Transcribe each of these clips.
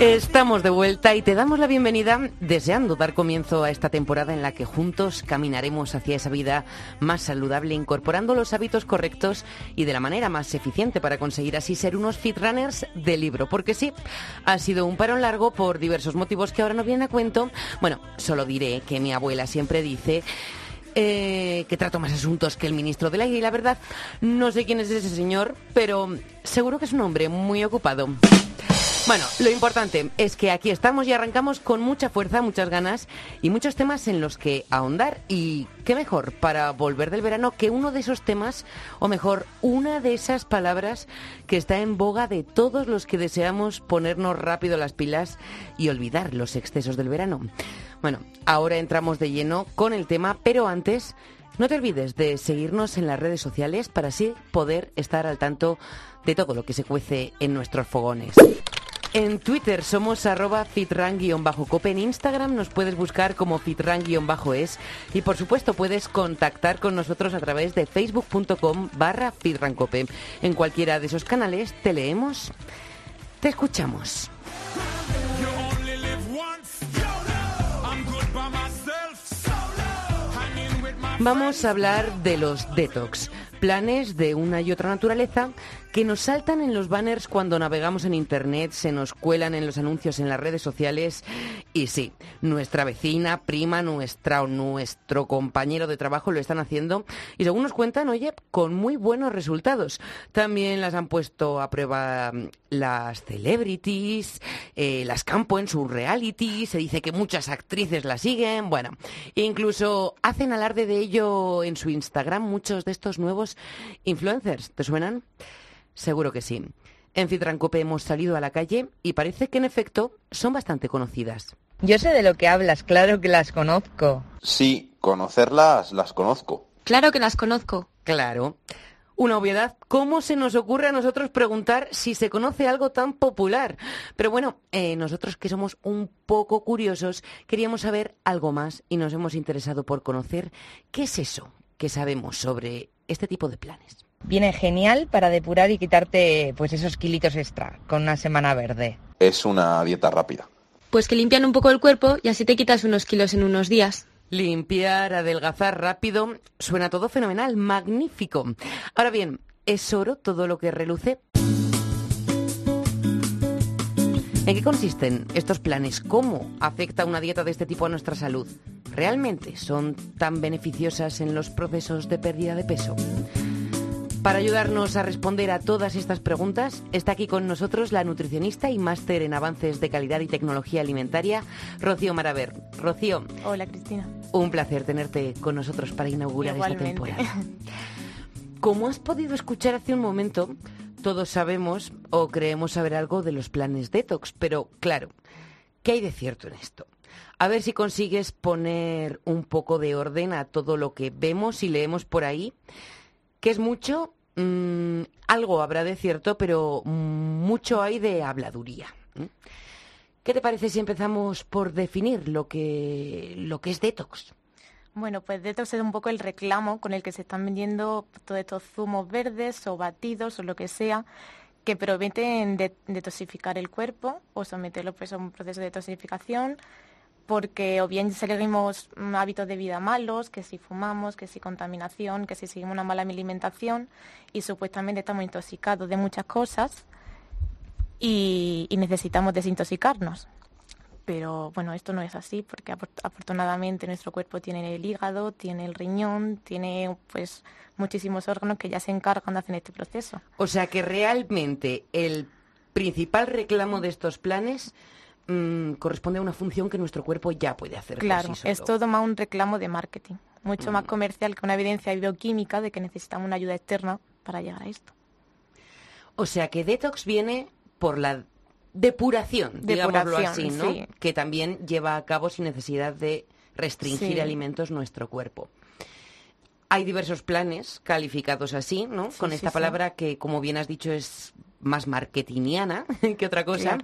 Estamos de vuelta y te damos la bienvenida deseando dar comienzo a esta temporada en la que juntos caminaremos hacia esa vida más saludable incorporando los hábitos correctos y de la manera más eficiente para conseguir así ser unos fit runners de libro. Porque sí, ha sido un parón largo por diversos motivos que ahora no vienen a cuento. Bueno, solo diré que mi abuela siempre dice eh, que trato más asuntos que el ministro del aire y la verdad no sé quién es ese señor, pero seguro que es un hombre muy ocupado. Bueno, lo importante es que aquí estamos y arrancamos con mucha fuerza, muchas ganas y muchos temas en los que ahondar. Y qué mejor para volver del verano que uno de esos temas, o mejor, una de esas palabras que está en boga de todos los que deseamos ponernos rápido las pilas y olvidar los excesos del verano. Bueno, ahora entramos de lleno con el tema, pero antes... No te olvides de seguirnos en las redes sociales para así poder estar al tanto de todo lo que se cuece en nuestros fogones. En Twitter somos arroba fitran-cope. En Instagram nos puedes buscar como fitran-es. Y por supuesto puedes contactar con nosotros a través de facebook.com barra fitrancope. En cualquiera de esos canales te leemos, te escuchamos. Vamos a hablar de los detox, planes de una y otra naturaleza que nos saltan en los banners cuando navegamos en Internet, se nos cuelan en los anuncios en las redes sociales y sí, nuestra vecina, prima, nuestra o nuestro compañero de trabajo lo están haciendo y según nos cuentan, oye, con muy buenos resultados. También las han puesto a prueba mm, las celebrities, eh, las campo en su reality, se dice que muchas actrices la siguen, bueno, incluso hacen alarde de ello en su Instagram muchos de estos nuevos influencers. ¿Te suenan? Seguro que sí. En Fitrancope hemos salido a la calle y parece que en efecto son bastante conocidas. Yo sé de lo que hablas, claro que las conozco. Sí, conocerlas las conozco. Claro que las conozco. Claro. Una obviedad, ¿cómo se nos ocurre a nosotros preguntar si se conoce algo tan popular? Pero bueno, eh, nosotros que somos un poco curiosos, queríamos saber algo más y nos hemos interesado por conocer qué es eso que sabemos sobre este tipo de planes. Viene genial para depurar y quitarte pues esos kilitos extra con una semana verde. Es una dieta rápida. Pues que limpian un poco el cuerpo y así te quitas unos kilos en unos días. Limpiar, adelgazar rápido, suena todo fenomenal, magnífico. Ahora bien, ¿es oro todo lo que reluce? ¿En qué consisten estos planes? ¿Cómo afecta una dieta de este tipo a nuestra salud? ¿Realmente son tan beneficiosas en los procesos de pérdida de peso? Para ayudarnos a responder a todas estas preguntas, está aquí con nosotros la nutricionista y máster en avances de calidad y tecnología alimentaria, Rocío Maraver. Rocío. Hola, Cristina. Un placer tenerte con nosotros para inaugurar esta temporada. Como has podido escuchar hace un momento, todos sabemos o creemos saber algo de los planes detox, pero claro, ¿qué hay de cierto en esto? A ver si consigues poner un poco de orden a todo lo que vemos y leemos por ahí, que es mucho Mm, algo habrá de cierto, pero mucho hay de habladuría. ¿Qué te parece si empezamos por definir lo que, lo que es detox? Bueno, pues detox es un poco el reclamo con el que se están vendiendo todos estos zumos verdes o batidos o lo que sea que prometen detoxificar el cuerpo o someterlo pues, a un proceso de detoxificación porque o bien seguimos hábitos de vida malos, que si fumamos, que si contaminación, que si seguimos una mala alimentación y supuestamente estamos intoxicados de muchas cosas y, necesitamos desintoxicarnos. Pero bueno, esto no es así porque afortunadamente nuestro cuerpo tiene el hígado, tiene el riñón, tiene pues muchísimos órganos que ya se encargan de hacer este proceso. O sea que realmente el principal reclamo de estos planes Mm, corresponde a una función que nuestro cuerpo ya puede hacer. Claro, es todo más un reclamo de marketing, mucho más mm. comercial que una evidencia bioquímica de que necesitamos una ayuda externa para llegar a esto. O sea que detox viene por la depuración, digámoslo así, ¿no? Que también lleva a cabo sin necesidad de restringir alimentos nuestro cuerpo. Hay diversos planes calificados así, ¿no? Con esta palabra que, como bien has dicho, es más marketingiana que otra cosa.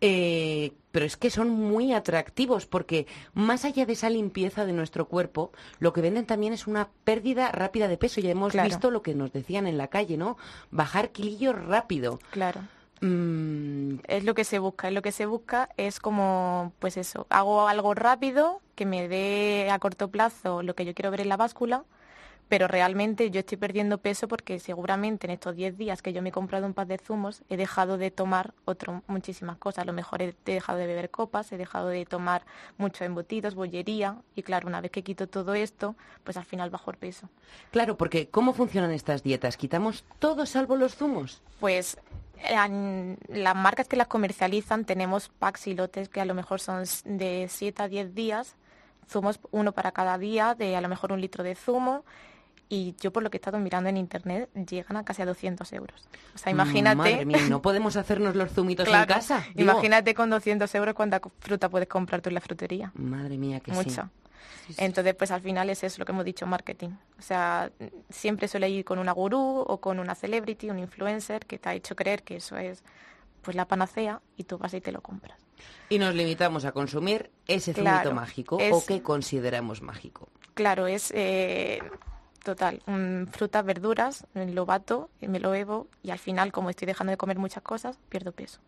Eh, pero es que son muy atractivos porque más allá de esa limpieza de nuestro cuerpo, lo que venden también es una pérdida rápida de peso. Ya hemos Claro. visto lo que nos decían en la calle, ¿no? Bajar kilillos rápido. Claro. Mm, Es lo que se busca, es lo que se busca es como, pues eso, hago algo rápido que me dé a corto plazo lo que yo quiero ver en la báscula, pero realmente yo estoy perdiendo peso porque seguramente en estos 10 días que yo me he comprado un par de zumos he dejado de tomar otro, muchísimas cosas. A lo mejor he, dejado de beber copas, he dejado de tomar muchos embutidos, bollería y claro, una vez que quito todo esto, pues al final bajo el peso. claro, porque ¿cómo funcionan estas dietas? ¿Quitamos todo salvo los zumos? Pues en las marcas que las comercializan tenemos packs y lotes que a lo mejor son de 7 a 10 días, zumos uno para cada día, de a lo mejor un litro de zumo. Y yo por lo que he estado mirando en internet llegan a casi a 200 euros. O sea, imagínate... Madre mía, ¿y ¿no podemos hacernos los zumitos en casa? Digo, Imagínate con 200 euros cuánta fruta puedes comprar tú en la frutería. Madre mía, que. Mucha. Sí. Entonces, pues al final es eso lo que hemos dicho, marketing. O sea, siempre suele ir con una gurú o con una celebrity, un influencer que te ha hecho creer que eso es pues la panacea y tú vas y te lo compras. Y nos limitamos a consumir ese zumito Claro, mágico o que consideramos mágico. Claro, es eh, total, mm, frutas, verduras, lo bato, me lo bebo y al final, como estoy dejando de comer muchas cosas, pierdo peso.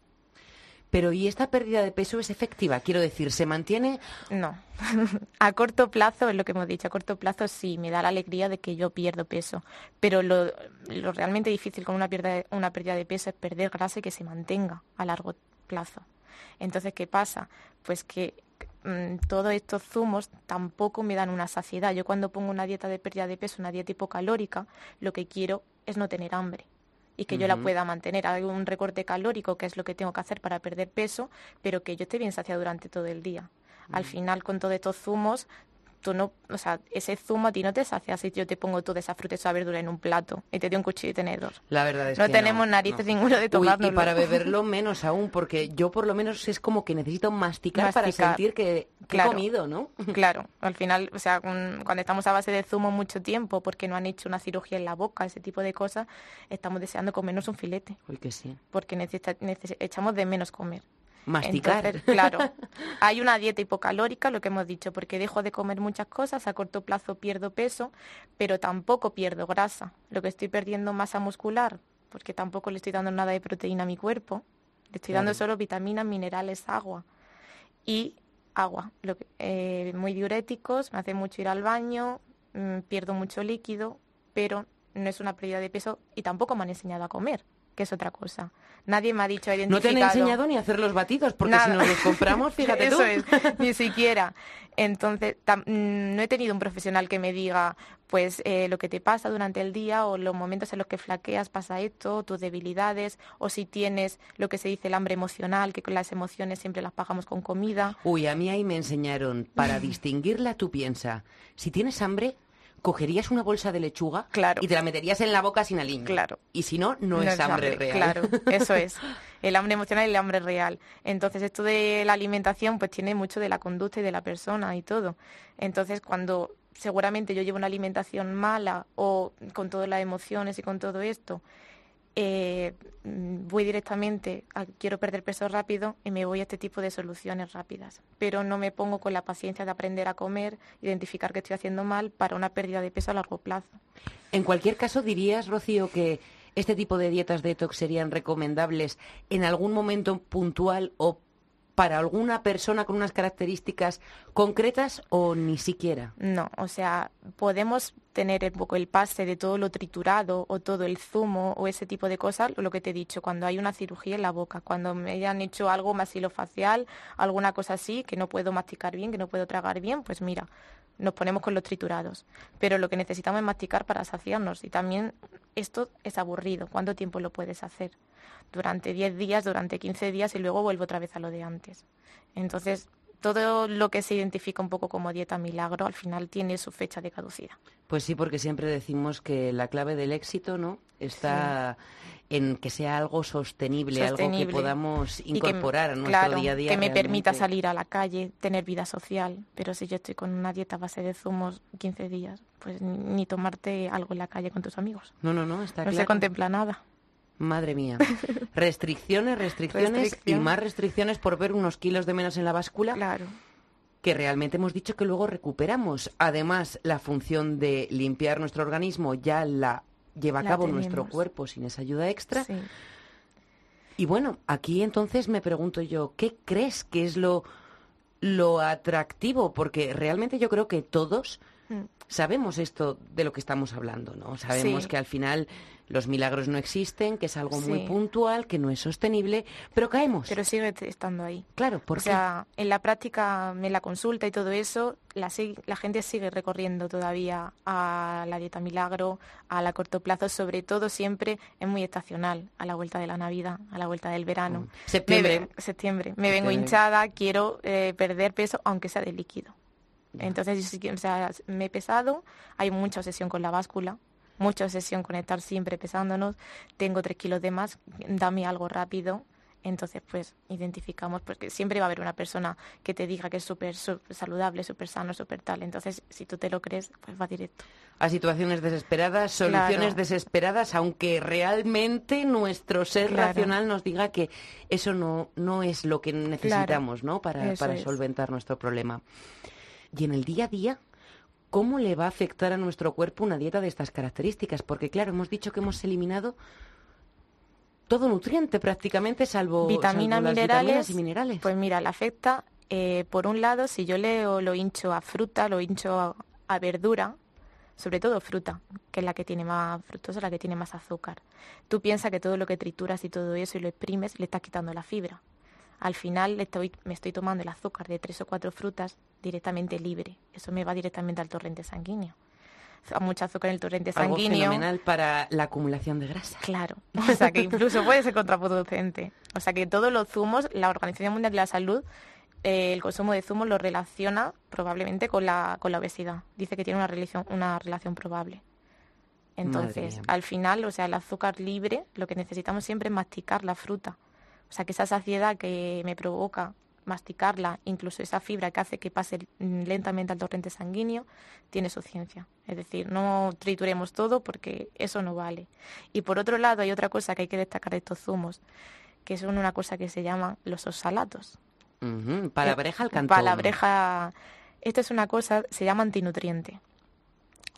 Pero ¿y esta pérdida de peso es efectiva? Quiero decir, ¿se mantiene? No. a corto plazo, es lo que hemos dicho, a corto plazo sí, me da la alegría de que yo pierdo peso. Pero lo, lo realmente difícil con una pérdida, una pérdida de peso es perder grasa y que se mantenga a largo plazo. Entonces, ¿qué pasa? Pues que mm, todos estos zumos tampoco me dan una saciedad. Yo cuando pongo una dieta de pérdida de peso, una dieta hipocalórica, lo que quiero es no tener hambre y que yo la pueda mantener. Hay un recorte calórico, que es lo que tengo que hacer para perder peso, pero que yo esté bien saciada durante todo el día. Al final, con todos estos zumos, tú no, o sea, ese zumo a ti no te sacia si yo te pongo toda esa fruta y esa verdura en un plato y te doy un cuchillo y tenedor. La verdad es no que tenemos narices ninguno de Uy, tomárnoslo. y para beberlo menos aún, porque yo por lo menos es como que necesito masticar, para sentir que, que Claro. he comido, ¿no? Claro, al final, o sea, con- cuando estamos a base de zumo mucho tiempo, porque no han hecho una cirugía en la boca, ese tipo de cosas, estamos deseando comernos un filete, Uy, que sí. porque necesita- neces- echamos de menos comer. Masticar. Entonces, claro, hay una dieta hipocalórica, lo que hemos dicho, porque dejo de comer muchas cosas, a corto plazo pierdo peso, pero tampoco pierdo grasa. Lo que estoy perdiendo masa muscular, porque tampoco le estoy dando nada de proteína a mi cuerpo, le estoy dando solo vitaminas, minerales, agua. Y agua, lo que- eh, muy diuréticos, me hace mucho ir al baño, mm, pierdo mucho líquido, pero no es una pérdida de peso y tampoco me han enseñado a comer, que es otra cosa. Nadie me ha dicho No te han identificado. enseñado ni a hacer los batidos, porque Nada. si nos los compramos, fíjate Eso tú. es, ni siquiera. Entonces, tam- mm, no he tenido un profesional que me diga, pues, eh, lo que te pasa durante el día o los momentos en los que flaqueas pasa esto, tus debilidades, o si tienes lo que se dice el hambre emocional, que con las emociones siempre las pagamos con comida. Uy, a mí ahí me enseñaron, para distinguirla tú piensa, si tienes hambre, cogerías una bolsa de lechuga Claro. y te la meterías en la boca sin aliño. Claro. Y si no, no, es hambre real. Claro, eso es. El hambre emocional y el hambre real. Entonces, esto de la alimentación, pues tiene mucho de la conducta y de la persona y todo. Entonces, cuando seguramente yo llevo una alimentación mala o con todas las emociones y con todo esto, eh, mm, voy directamente a quiero perder peso rápido y me voy a este tipo de soluciones rápidas. Pero no me pongo con la paciencia de aprender a comer, identificar que estoy haciendo mal para una pérdida de peso a largo plazo. En cualquier caso, dirías, Rocío, que este tipo de dietas detox serían recomendables en algún momento puntual o para alguna persona con unas características concretas o ni siquiera. No, o sea, podemos tener un poco el pase de todo lo triturado o todo el zumo o ese tipo de cosas, lo que te he dicho, cuando hay una cirugía en la boca, cuando me hayan hecho algo maxilofacial, alguna cosa así, que no puedo masticar bien, que no puedo tragar bien, pues mira, nos ponemos con los triturados. Pero lo que necesitamos es masticar para saciarnos y también esto es aburrido. ¿Cuánto tiempo lo puedes hacer? Durante 10 días, durante 15 días y luego vuelvo otra vez a lo de antes. Entonces, todo lo que se identifica un poco como dieta milagro al final tiene su fecha de caducidad. Pues sí, porque siempre decimos que la clave del éxito, ¿no? Está en que sea algo sostenible, algo que podamos Y que- incorporar a nuestro claro, día a día. que me permita salir a la calle, tener vida social. Pero si yo estoy con una dieta a base de zumos 15 días, pues ni- tomarte algo en la calle con tus amigos. No, no, no, está no se claro. contempla nada. Madre mía. Restricciones, restricciones y más restricciones por ver unos kilos de menos en la báscula Claro. que realmente hemos dicho que luego recuperamos. Además, la función de limpiar nuestro organismo ya la lleva a cabo nuestro cuerpo sin esa ayuda extra. Sí. Y bueno, aquí entonces me pregunto yo, ¿qué crees que es lo, lo atractivo? Porque realmente yo creo que todos. Sabemos esto de lo que estamos hablando, ¿no? Sabemos Sí. que al final los milagros no existen, que es algo muy puntual, que no es sostenible, pero caemos. Pero sigue estando ahí. claro, ¿por o qué? sea, en la práctica, en la consulta y todo eso, la, gente sigue recorriendo todavía a la dieta milagro, a la corto plazo, sobre todo siempre es muy estacional, a la vuelta de la Navidad, a la vuelta del verano. Mm. Septiembre. Me, septiembre. Me vengo hinchada, quiero eh, perder peso, aunque sea de líquido. Entonces, yo o sea, me he pesado, hay mucha obsesión con la báscula, mucha obsesión con estar siempre pesándonos, tengo tres kilos de más, dame algo rápido. Entonces, pues identificamos, porque siempre va a haber una persona que te diga que es súper saludable, súper sano, súper tal. Entonces, si tú te lo crees, pues va directo. a situaciones desesperadas, soluciones Claro. desesperadas, aunque realmente nuestro ser Claro. racional nos diga que eso no, no es lo que necesitamos, ¿no? Para, para solventar nuestro problema. Y en el día a día, ¿cómo le va a afectar a nuestro cuerpo una dieta de estas características? Porque claro, hemos dicho que hemos eliminado todo nutriente prácticamente, salvo, vitaminas, salvo las minerales, vitaminas y minerales. Pues mira, le afecta, eh, por un lado, si yo le o lo hincho a fruta, lo hincho a, a verdura, sobre todo fruta, que es la que tiene más fructosa, la que tiene más azúcar. Tú piensas que todo lo que trituras y todo eso y lo exprimes, le estás quitando la fibra. Al final estoy, me estoy tomando el azúcar de tres o cuatro frutas directamente libre. Eso me va directamente al torrente sanguíneo. A mucho azúcar en el torrente Algo sanguíneo. fenomenal para la acumulación de grasa. Claro, o sea que incluso puede ser contraproducente. O sea que todos los zumos, la Organización Mundial de la Salud, eh, el consumo de zumos lo relaciona probablemente con la, con la obesidad. Dice que tiene una relación, una relación probable. Entonces, al final, o sea, el azúcar libre, lo que necesitamos siempre es masticar la fruta. O sea, que esa saciedad que me provoca masticarla, incluso esa fibra que hace que pase lentamente al torrente sanguíneo, tiene su ciencia. Es decir, no trituremos todo porque eso no vale. Y por otro lado, hay otra cosa que hay que destacar de estos zumos, que son una cosa que se llaman los oxalatos. Ujú, Palabreja al cantón. Palabreja. Esto es una cosa, se llama antinutriente.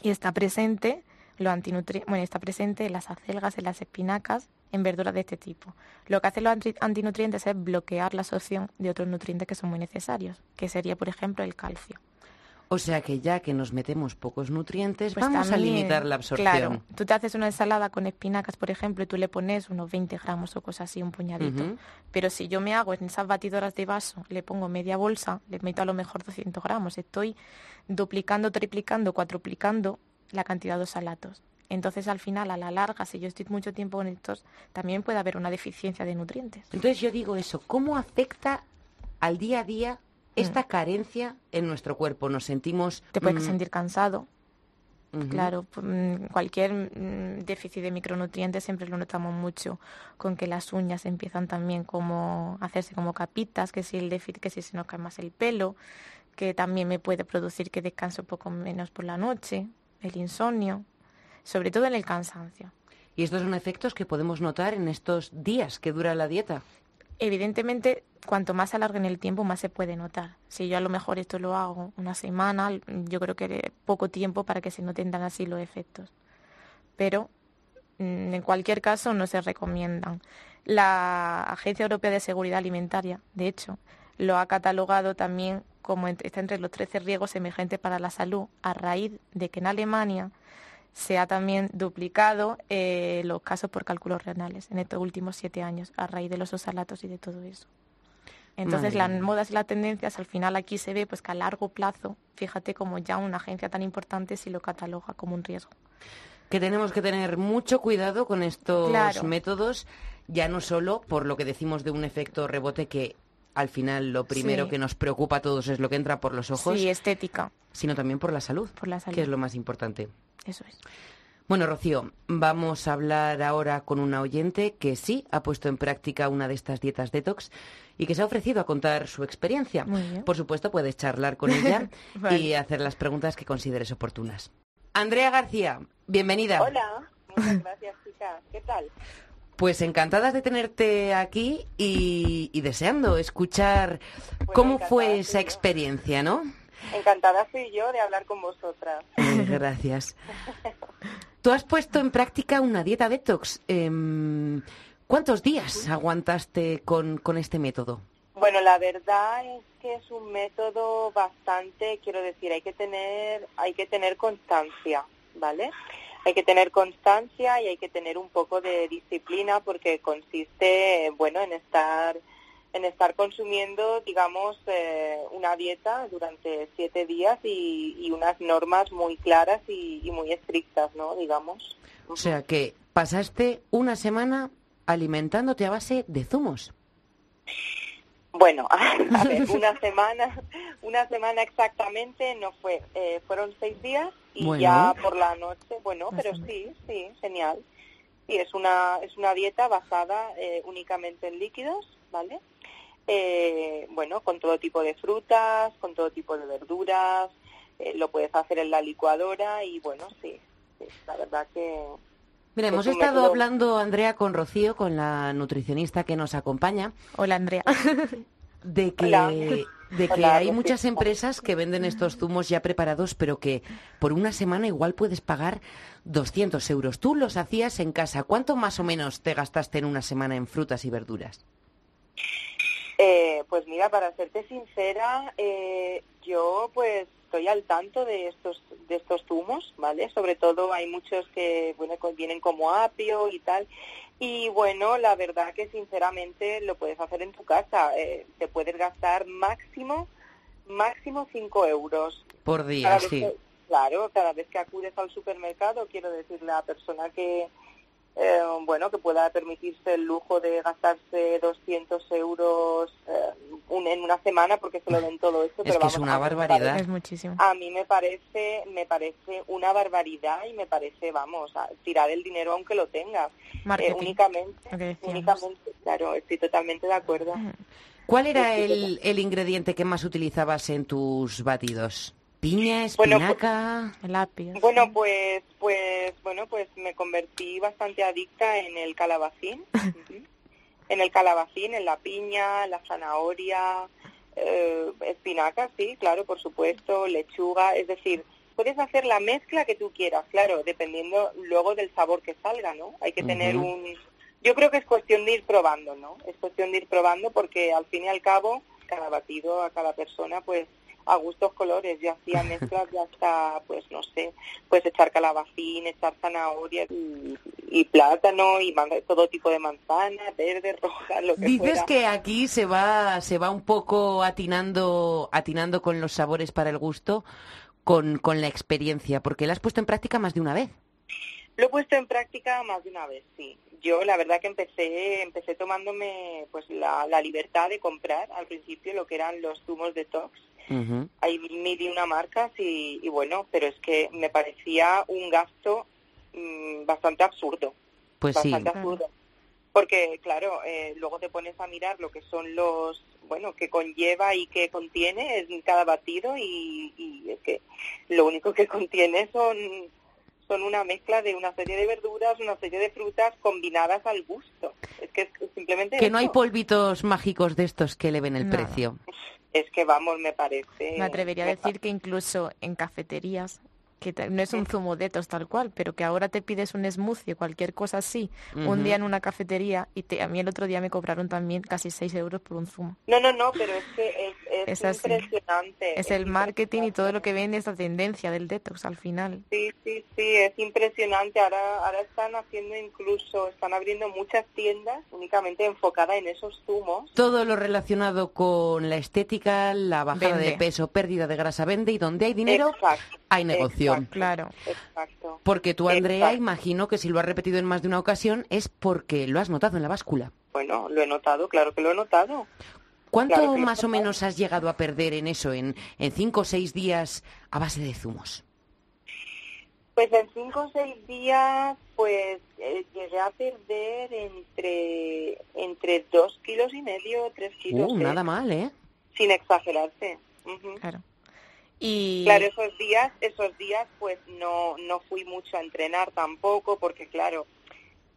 Y está presente, lo antinutri- bueno, está presente en las acelgas, en las espinacas, en verduras de este tipo. Lo que hacen los anti- antinutrientes es bloquear la absorción de otros nutrientes que son muy necesarios, que sería, por ejemplo, el calcio. O sea que ya que nos metemos pocos nutrientes, Pues vamos a limitar la absorción. Claro, tú te haces una ensalada con espinacas, por ejemplo, y tú le pones unos 20 gramos o cosas así, un puñadito. Pero si yo me hago en esas batidoras de vaso, le pongo media bolsa, le meto a lo mejor 200 gramos, estoy duplicando, triplicando, cuatruplicando la cantidad de oxalatos. Entonces, al final, a la larga, si yo estoy mucho tiempo con estos, también puede haber una deficiencia de nutrientes. Entonces yo digo eso, ¿cómo afecta al día a día esta carencia en nuestro cuerpo? Nos sentimos... Te puedes mm, sentir cansado. Claro, p- mm, cualquier mm, déficit de micronutrientes siempre lo notamos mucho con que las uñas empiezan también como a hacerse como capitas, que si el déficit, que si se nos cae más el pelo, que también me puede producir que descanse un poco menos por la noche, el insomnio, sobre todo en el cansancio. Y estos son efectos que podemos notar en estos días que dura la dieta. Evidentemente, cuanto más se alargue en el tiempo, más se puede notar. Si yo a lo mejor esto lo hago una semana, yo creo que poco tiempo para que se noten tan así los efectos. Pero mm, en cualquier caso no se recomiendan. La Agencia Europea de Seguridad Alimentaria, de hecho, lo ha catalogado también como está entre los 13 riesgos emergentes para la salud, a raíz de que en Alemania se ha también duplicado eh, los casos por cálculos renales en estos últimos siete años, a raíz de los oxalatos y de todo eso. Entonces, Madre las modas y las tendencias, al final aquí se ve pues que a largo plazo, fíjate como ya una agencia tan importante sí lo cataloga como un riesgo. Que tenemos que tener mucho cuidado con estos Claro. métodos, ya no solo por lo que decimos de un efecto rebote que al final lo primero Sí. que nos preocupa a todos es lo que entra por los ojos, Sí, estética, sino también por la salud, por la salud. que es lo más importante. Eso es. Bueno, Rocío, vamos a hablar ahora con una oyente que sí ha puesto en práctica una de estas dietas detox y que se ha ofrecido a contar su experiencia. Muy bien. Por supuesto, puedes charlar con ella Vale. y hacer las preguntas que consideres oportunas. Andrea García, bienvenida. Hola, muchas gracias, chicas. ¿Qué tal? Pues encantadas de tenerte aquí y, y deseando escuchar cómo fue esa experiencia, ¿no? Encantada soy yo de hablar con vosotras. Eh, gracias. Tú has puesto en práctica una dieta detox. Em, ¿Cuántos días aguantaste con, con este método? Bueno, la verdad es que es un método bastante, quiero decir, hay que tener, hay que tener constancia, ¿vale? Hay que tener constancia y hay que tener un poco de disciplina porque consiste, bueno, en estar en estar consumiendo, digamos, eh, una dieta durante siete días y, y unas normas muy claras y, y, muy estrictas, ¿no? Digamos. O sea que pasaste una semana alimentándote a base de zumos. Bueno, a ver, una semana, una semana exactamente no fue, eh, fueron seis días y Bueno. ya por la noche, bueno, pero sí, sí, genial. Y es una, es una dieta basada eh, únicamente en líquidos, ¿vale? Eh, bueno, con todo tipo de frutas, con todo tipo de verduras, eh, lo puedes hacer en la licuadora y bueno, sí, sí, la verdad que Mira, hemos estado método- hablando, Andrea, con Rocío, con la nutricionista que nos acompaña, Hola, Andrea. de que, Hola. de que Hola, hay Rocío. muchas empresas que venden estos zumos ya preparados, pero que por una semana igual puedes pagar 200 euros. Tú los hacías en casa. ¿Cuánto más o menos te gastaste en una semana en frutas y verduras? Eh, pues mira, para serte sincera, eh, yo pues estoy al tanto de estos de estos zumos, ¿vale? Sobre todo hay muchos que bueno co- vienen como apio y tal. Y bueno, la verdad que sinceramente lo puedes hacer en tu casa. Eh, te puedes gastar máximo máximo 5 euros Por día, sí. que- claro, cada vez que acudes al supermercado, quiero decirle a la persona que, eh, bueno, que pueda permitirse el lujo de gastarse 200 euros eh, un- en una semana porque se lo den todo eso. Es pero que es vamos, una a mí me barbaridad. Es muchísimo. A mí me parece, me parece una barbaridad y me parece, vamos, a tirar el dinero aunque lo tengas. Eh, únicamente, únicamente, claro, estoy totalmente de acuerdo. ¿Cuál era el, el ingrediente que más utilizabas en tus batidos? ¿Piña, Bueno, espinaca? El apio. Bueno, pues, pues, bueno, pues me convertí bastante adicta en el calabacín, en el calabacín, en la piña, la zanahoria, eh, espinaca, sí, claro, por supuesto, lechuga, es decir, puedes hacer la mezcla que tú quieras, claro, dependiendo luego del sabor que salga, ¿no? Hay que tener un, yo creo que es cuestión de ir probando, ¿no? Es cuestión de ir probando porque al fin y al cabo, cada batido a cada persona, pues a gustos colores. Yo hacía mezclas ya hasta, pues no sé, pues echar calabacín, echar zanahoria y, y plátano y todo tipo de manzana, verde, roja, lo que Dices fuera. que aquí se va, se va un poco atinando, atinando con los sabores para el gusto, con, con la experiencia, porque la has puesto en práctica más de una vez. Lo he puesto en práctica más de una vez, sí. Yo la verdad que empecé, empecé tomándome pues la, la libertad de comprar al principio lo que eran los zumos Ujú. Hay mil y una marcas y, y bueno, pero es que me parecía un gasto mm, bastante absurdo. Pues sí. bastante Claro. absurdo. Porque, claro, eh, luego te pones a mirar lo que son los, bueno, que conlleva y que contiene en cada batido y, y es que lo único que contiene son, son una mezcla de una serie de verduras, una serie de frutas combinadas al gusto. Es que es simplemente Que no hay polvitos mágicos de estos que eleven el Nada. precio. Es que, vamos, me parece... Me atrevería a decir que incluso en cafeterías, que no es un zumo detos tal cual, pero que ahora te pides un smoothie o cualquier cosa así, un día en una cafetería, y te- a mí el otro día me cobraron también casi 6 euros por un zumo. No, no, no, pero es que es, es Es así. impresionante. Es el marketing y todo lo que vende esta tendencia del detox al final. Sí, sí, sí, es impresionante. Ahora, ahora están haciendo incluso, están abriendo muchas tiendas únicamente enfocadas en esos zumos. Todo lo relacionado con la estética, la bajada de peso, pérdida de grasa vende y donde hay dinero Exacto, hay negocio. Exacto, Claro. Exacto. Porque tú, Andrea, Exacto. imagino que si lo has repetido en más de una ocasión es porque lo has notado en la báscula. Bueno, lo he notado, claro que lo he notado. ¿Cuánto Claro más o menos has llegado a perder en eso, en, en cinco o seis días a base de zumos? Pues en cinco o seis días, pues eh, llegué a perder entre entre dos kilos y medio, tres kilos, Uh, nada mal, ¿eh? sin exagerarse. Claro. Y Claro, esos días, esos días, pues no, no fui mucho a entrenar tampoco, porque claro,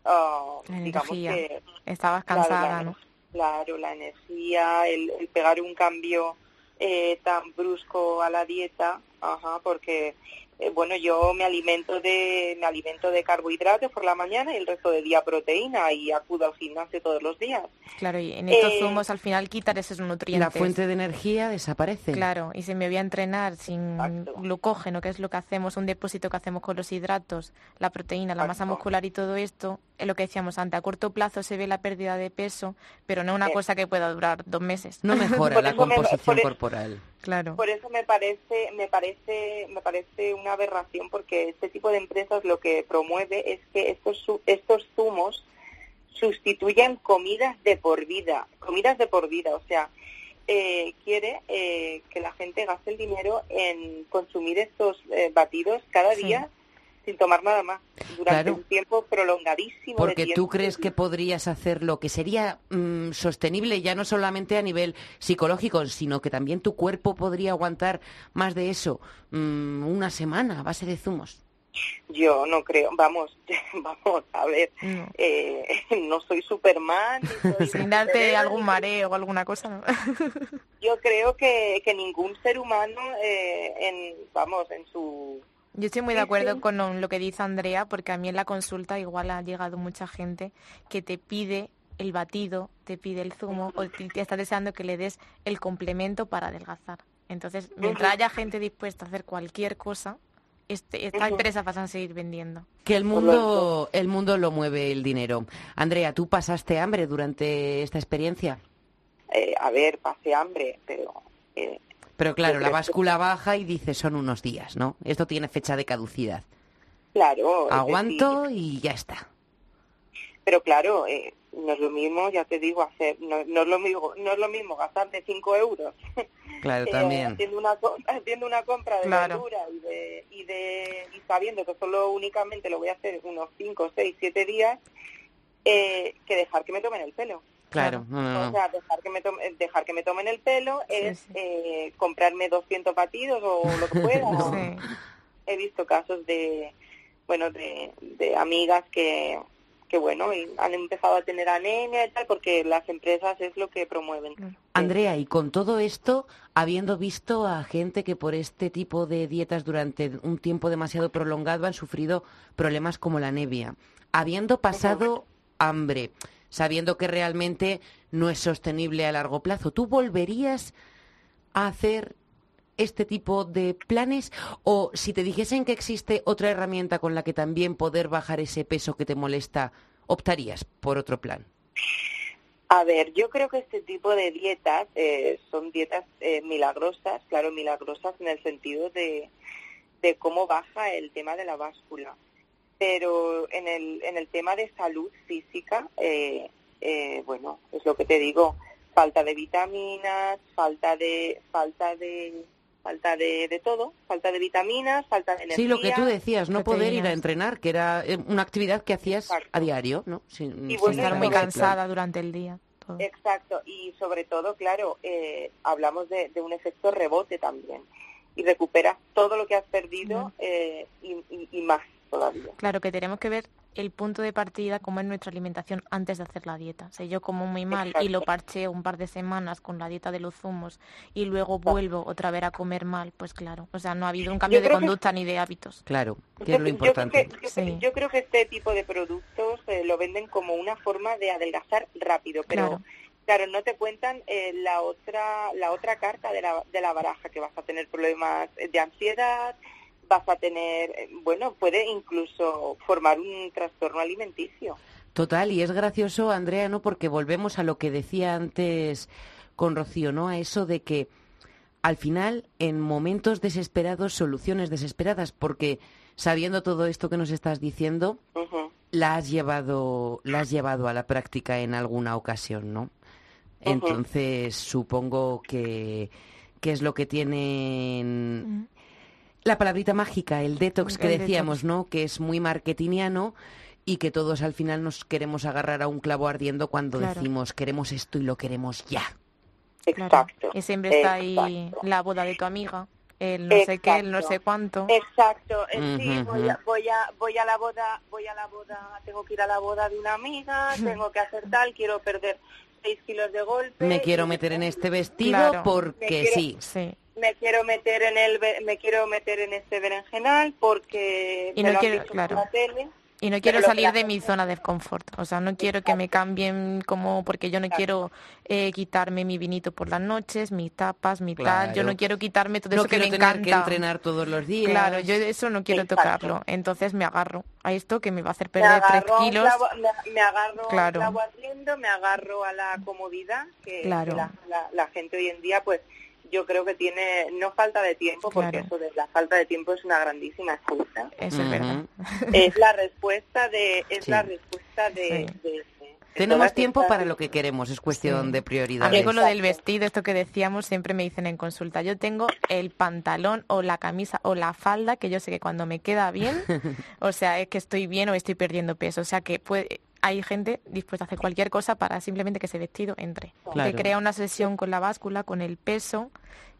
La digamos que Estabas Claro, cansada, la- ¿no? Claro, la energía, el, el pegar un cambio eh, tan brusco a la dieta, ajá, porque eh, bueno, yo me alimento de me alimento de carbohidratos por la mañana y el resto del día proteína y acudo al gimnasio todos los días. Claro, y en estos Eh, zumos al final quitar esos nutrientes. La fuente de energía desaparece. Claro, y si me voy a entrenar sin Exacto. glucógeno, que es lo que hacemos, un depósito que hacemos con los hidratos, la proteína, la masa muscular y todo esto, es lo que decíamos antes, a corto plazo se ve la pérdida de peso, pero no una Eh. cosa que pueda durar dos meses. No mejora la me- composición por corporal. Claro. Por eso me parece me parece me parece una aberración porque este tipo de empresas lo que promueve es que estos estos zumos sustituyan comidas de por vida, comidas de por vida, o sea, eh, quiere eh, que la gente gaste el dinero en consumir estos eh, batidos cada Sí. día sin tomar nada más durante Claro. un tiempo prolongadísimo. de Porque tú tiempo. crees que podrías hacer lo que sería mm, sostenible ya no solamente a nivel psicológico, sino que también tu cuerpo podría aguantar más de eso, mm, una semana a base de zumos. Yo no creo, vamos, vamos a ver, No. eh, no soy Superman. ni soy Sin darte algún ni- mareo o alguna cosa. ¿no? Yo creo que, que ningún ser humano, eh, en, vamos, en su... Yo estoy muy de acuerdo sí. con lo que dice Andrea, porque a mí en la consulta igual ha llegado mucha gente que te pide el batido, te pide el zumo o te, te está deseando que le des el complemento para adelgazar. Entonces, mientras haya gente dispuesta a hacer cualquier cosa, este, esta Ujú. empresa vas a seguir vendiendo. Que el mundo, el mundo lo mueve el dinero. Andrea, ¿tú pasaste hambre durante esta experiencia? eh, a ver, pasé hambre, pero... eh, Pero claro, la báscula baja y dice son unos días, ¿no? Esto tiene fecha de caducidad. claro. Aguanto decir, y ya está. pero claro, eh, no es lo mismo, ya te digo, hacer, no, no es lo mismo, no es lo mismo gastarte 5 euros Claro, eh, también. haciendo una haciendo una compra de Claro. verdura y de, y de y sabiendo que solo únicamente lo voy a hacer unos 5, 6, 7 días eh, que dejar que me tomen el pelo. Claro, no, no, O sea, dejar que me tomen, dejar que me tomen el pelo es sí. eh, comprarme 200 batidos o lo que pueda. Sí. He visto casos de, bueno, de, de amigas que, que bueno, y han empezado a tener anemia y tal porque las empresas es lo que promueven. Andrea, y con todo esto, habiendo visto a gente que por este tipo de dietas durante un tiempo demasiado prolongado han sufrido problemas como la anemia, habiendo pasado hambre, sabiendo que realmente no es sostenible a largo plazo, ¿tú volverías a hacer este tipo de planes o si te dijesen que existe otra herramienta con la que también poder bajar ese peso que te molesta, optarías por otro plan? A ver, yo creo que este tipo de dietas eh, son dietas eh, milagrosas, claro, milagrosas en el sentido de, de cómo baja el tema de la báscula. Pero en el, en el tema de salud física, eh, eh, bueno, es lo que te digo, falta de vitaminas, falta de, falta de, falta de, de todo, falta de vitaminas, falta de energía. Sí, lo que tú decías, no poder ir a entrenar, que era eh, una actividad que hacías Exacto. a diario, ¿no? Sin- Y bueno, Estar estar muy cansada durante el día. todo. Exacto, y sobre todo, claro, eh, hablamos de, de un efecto rebote también. Y recuperas todo lo que has perdido eh, y, y- y más todavía. Claro que tenemos que ver el punto de partida, cómo es nuestra alimentación antes de hacer la dieta. Si yo como muy mal y lo parcheo un par de semanas con la dieta de los zumos y luego vuelvo otra vez a comer mal, pues claro. O sea, no ha habido un cambio de que- conducta ni de hábitos. Claro, que Yo- es lo yo creo importante. que- yo, Sí. yo creo que este tipo de productos eh, lo venden como una forma de adelgazar rápido, pero Claro. claro, no te cuentan eh, la otra la otra carta de la, de la baraja, que vas a tener problemas de ansiedad, vas a tener, eh, bueno, puede incluso formar un trastorno alimenticio. Total, y es gracioso, Andrea, ¿no? Porque volvemos a lo que decía antes con Rocío, ¿no? A eso de que al final, en momentos desesperados, soluciones desesperadas, porque sabiendo todo esto que nos estás diciendo, la has llevado, la has llevado a la práctica en alguna ocasión, ¿no? Entonces, supongo que, que es lo que tienen Mm. La palabrita mágica, el detox que El decíamos, detox. ¿no? Que es muy marketingiano y que todos al final nos queremos agarrar a un clavo ardiendo cuando Claro. decimos queremos esto y lo queremos ya. Claro. Exacto. Y siempre está ahí la boda de tu amiga el no sé qué, el no sé cuánto. Exacto, eh, sí, voy, a, voy, a, voy a la boda, voy a la boda, tengo que ir a la boda de una amiga, tengo que hacer tal, quiero perder seis kilos de golpe. Me quiero meter en este vestido Claro. porque sí. Sí. Me quiero meter en el me quiero meter en este berenjenal porque Y no quiero- claro. tele. Y no quiero salir de mi zona de confort. O sea, no quiero que me cambien como porque yo no quiero eh, quitarme mi vinito por las noches, mis tapas, mi tal. Yo no quiero quitarme todo No eso que me tener encanta. que entrenar todos los días. Claro, yo eso no quiero Exacto. tocarlo. Entonces me agarro a esto que me va a hacer perder tres kilos. clavo, me, me agarro Claro. me agarro a la comodidad que, Claro. que la, la- la gente hoy en día pues yo creo que tiene no falta de tiempo porque Claro. eso de la falta de tiempo es una grandísima excusa Eso es verdad. es la respuesta de es Sí. la respuesta de, Sí. de- de Tenemos tiempo para lo que queremos, es cuestión Sí. de A prioridades. mí con lo del vestido, esto que decíamos, siempre me dicen en consulta, yo tengo el pantalón o la camisa o la falda que yo sé que cuando me queda bien, o sea, es que estoy bien o estoy perdiendo peso. O sea, que puede, hay gente dispuesta a hacer cualquier cosa para simplemente que ese vestido entre. Claro. Que crea una sesión con la báscula, con el peso,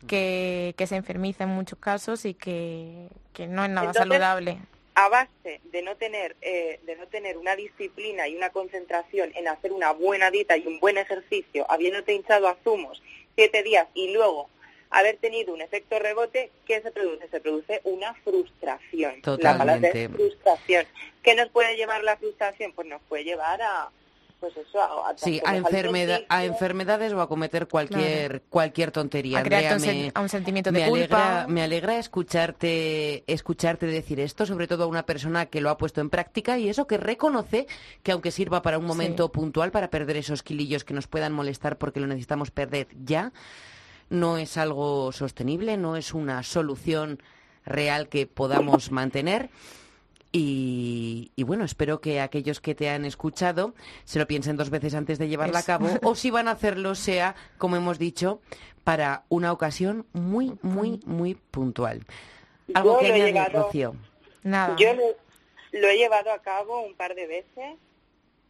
que, que se enfermiza en muchos casos y que, que no es nada Entonces, saludable. A base de no tener eh, de no tener una disciplina y una concentración en hacer una buena dieta y un buen ejercicio, habiéndote hinchado a zumos siete días y luego haber tenido un efecto rebote, ¿qué se produce? Se produce una frustración. La palabra Totalmente. es frustración. ¿Qué nos puede llevar la frustración? Pues nos puede llevar a pues eso, a, a Sí, a, enfermedad, a enfermedades o a cometer cualquier cualquier tontería. A un, sen- me- a un sentimiento de me culpa. alegra, me alegra escucharte, escucharte decir esto, sobre todo a una persona que lo ha puesto en práctica y eso que reconoce que aunque sirva para un momento Sí. puntual, para perder esos kilillos que nos puedan molestar porque lo necesitamos perder ya, no es algo sostenible, no es una solución real que podamos mantener. Y, y bueno, espero que aquellos que te han escuchado se lo piensen dos veces antes de llevarla a cabo o si van a hacerlo sea, como hemos dicho, para una ocasión muy, muy, muy puntual. Algo Yo que lo he añadir, llevado- Rocío. Nada. Yo lo, lo he llevado a cabo un par de veces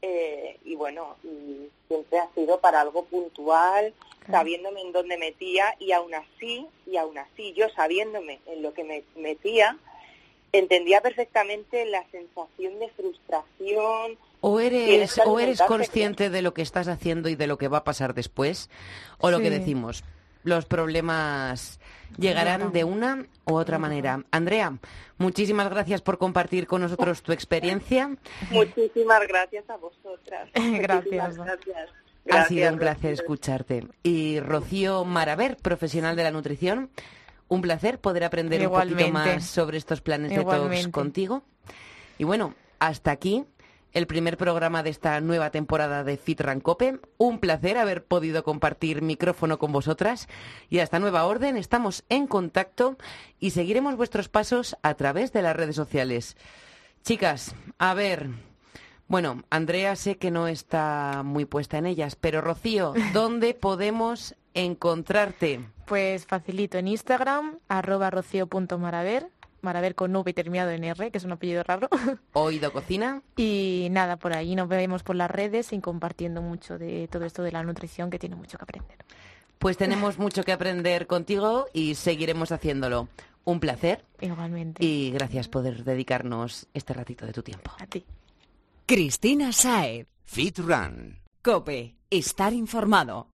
eh, y bueno, y siempre ha sido para algo puntual, Claro. sabiéndome en dónde metía y aún así, y aún así yo sabiéndome en lo que me metía, entendía perfectamente la sensación de frustración. O eres, o eres consciente de lo que estás haciendo y de lo que va a pasar después, o lo que decimos, los problemas llegarán Claro. de una u otra manera. Andrea, muchísimas gracias por compartir con nosotros tu experiencia. Muchísimas gracias a vosotras. Gracias. Gracias. ha sido un placer escucharte. Y Rocío Maraver, profesional de la nutrición, un placer poder aprender un poquito más sobre estos planes de tox contigo. Y bueno, hasta aquí el primer programa de esta nueva temporada de Fit Rancope. Un placer haber podido compartir micrófono con vosotras. Y hasta nueva orden, estamos en contacto y seguiremos vuestros pasos a través de las redes sociales. Chicas, a ver. Bueno, Andrea sé que no está muy puesta en ellas, pero Rocío, ¿dónde podemos encontrarte? Pues facilito en Instagram, arroba rocío.maraver, maraver con V y terminado en R, que es un apellido raro. Oído Cocina. Y nada, por ahí nos vemos por las redes y compartiendo mucho de todo esto de la nutrición, que tiene mucho que aprender. Pues tenemos mucho que aprender contigo y seguiremos haciéndolo. Un placer Igualmente. y gracias por dedicarnos este ratito de tu tiempo. A ti. Cristina Saez. Fit Run. Cope. Estar informado.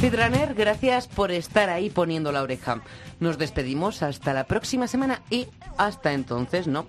Fitrunner, gracias por estar ahí poniendo la oreja. Nos despedimos hasta la próxima semana y hasta entonces, ¿no?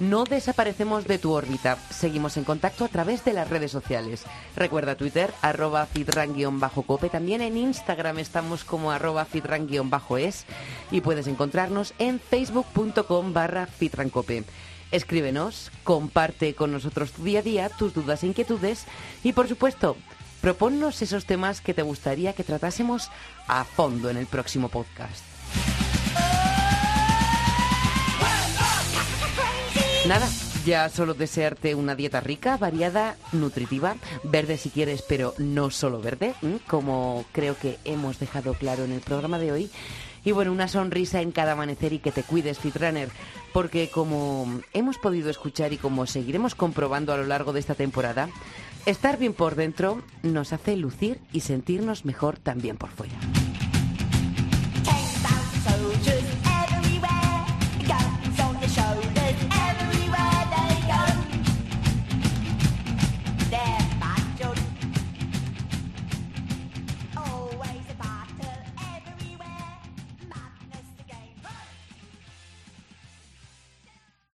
No desaparecemos de tu órbita. Seguimos en contacto a través de las redes sociales. Recuerda Twitter, arroba fitran-cope. También en Instagram estamos como arroba fitran-es. Y puedes encontrarnos en facebook.com barra fitrancope. Escríbenos, comparte con nosotros tu día a día, tus dudas e inquietudes. Y por supuesto, Proponnos esos temas que te gustaría que tratásemos a fondo en el próximo podcast. Nada, ya solo desearte una dieta rica, variada, nutritiva, verde si quieres, pero no solo verde, como creo que hemos dejado claro en el programa de hoy. Y bueno, una sonrisa en cada amanecer y que te cuides, Fitrunner, porque como hemos podido escuchar y como seguiremos comprobando a lo largo de esta temporada, Estar bien por dentro nos hace lucir y sentirnos mejor también por fuera.